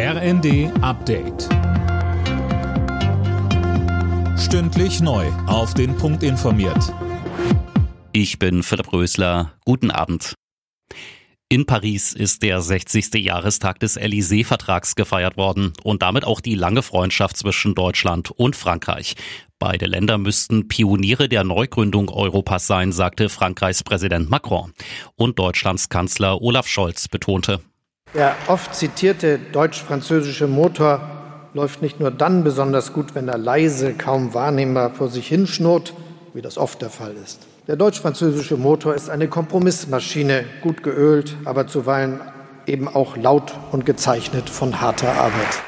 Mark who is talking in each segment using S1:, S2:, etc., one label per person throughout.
S1: RND Update. Stündlich neu. Auf den Punkt informiert.
S2: Ich bin Philipp Rösler. Guten Abend. In Paris ist der 60. Jahrestag des Élysée-Vertrags gefeiert worden und damit auch die lange Freundschaft zwischen Deutschland und Frankreich. Beide Länder müssten Pioniere der Neugründung Europas sein, sagte Frankreichs Präsident Macron. Und Deutschlands Kanzler Olaf Scholz betonte.
S3: Der oft zitierte deutsch-französische Motor läuft nicht nur dann besonders gut, wenn er leise, kaum wahrnehmbar vor sich hinschnurrt, wie das oft der Fall ist. Der deutsch-französische Motor ist eine Kompromissmaschine, gut geölt, aber zuweilen eben auch laut und gezeichnet von harter Arbeit.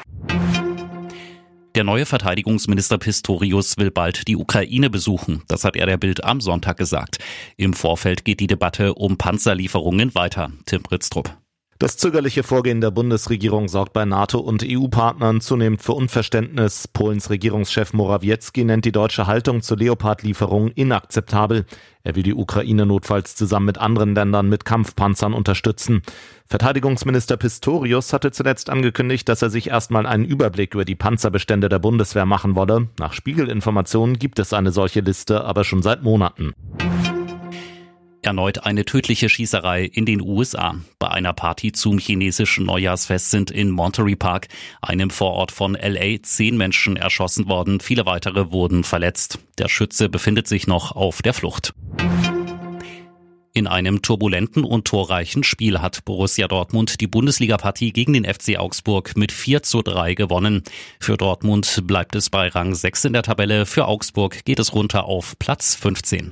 S2: Der neue Verteidigungsminister Pistorius will bald die Ukraine besuchen. Das hat er der Bild am Sonntag gesagt. Im Vorfeld geht die Debatte um Panzerlieferungen weiter. Tim Britztrup.
S4: Das zögerliche Vorgehen der Bundesregierung sorgt bei NATO und EU-Partnern zunehmend für Unverständnis. Polens Regierungschef Morawiecki nennt die deutsche Haltung zur Leopard-Lieferung inakzeptabel. Er will die Ukraine notfalls zusammen mit anderen Ländern mit Kampfpanzern unterstützen. Verteidigungsminister Pistorius hatte zuletzt angekündigt, dass er sich erstmal einen Überblick über die Panzerbestände der Bundeswehr machen wolle. Nach Spiegelinformationen gibt es eine solche Liste aber schon seit Monaten.
S2: Erneut eine tödliche Schießerei in den USA. Bei einer Party zum chinesischen Neujahrsfest sind in Monterey Park, einem Vorort von LA, zehn Menschen erschossen worden. Viele weitere wurden verletzt. Der Schütze befindet sich noch auf der Flucht. In einem turbulenten und torreichen Spiel hat Borussia Dortmund die Bundesliga-Partie gegen den FC Augsburg mit 4 zu 3 gewonnen. Für Dortmund bleibt es bei Rang 6 in der Tabelle, für Augsburg geht es runter auf Platz 15.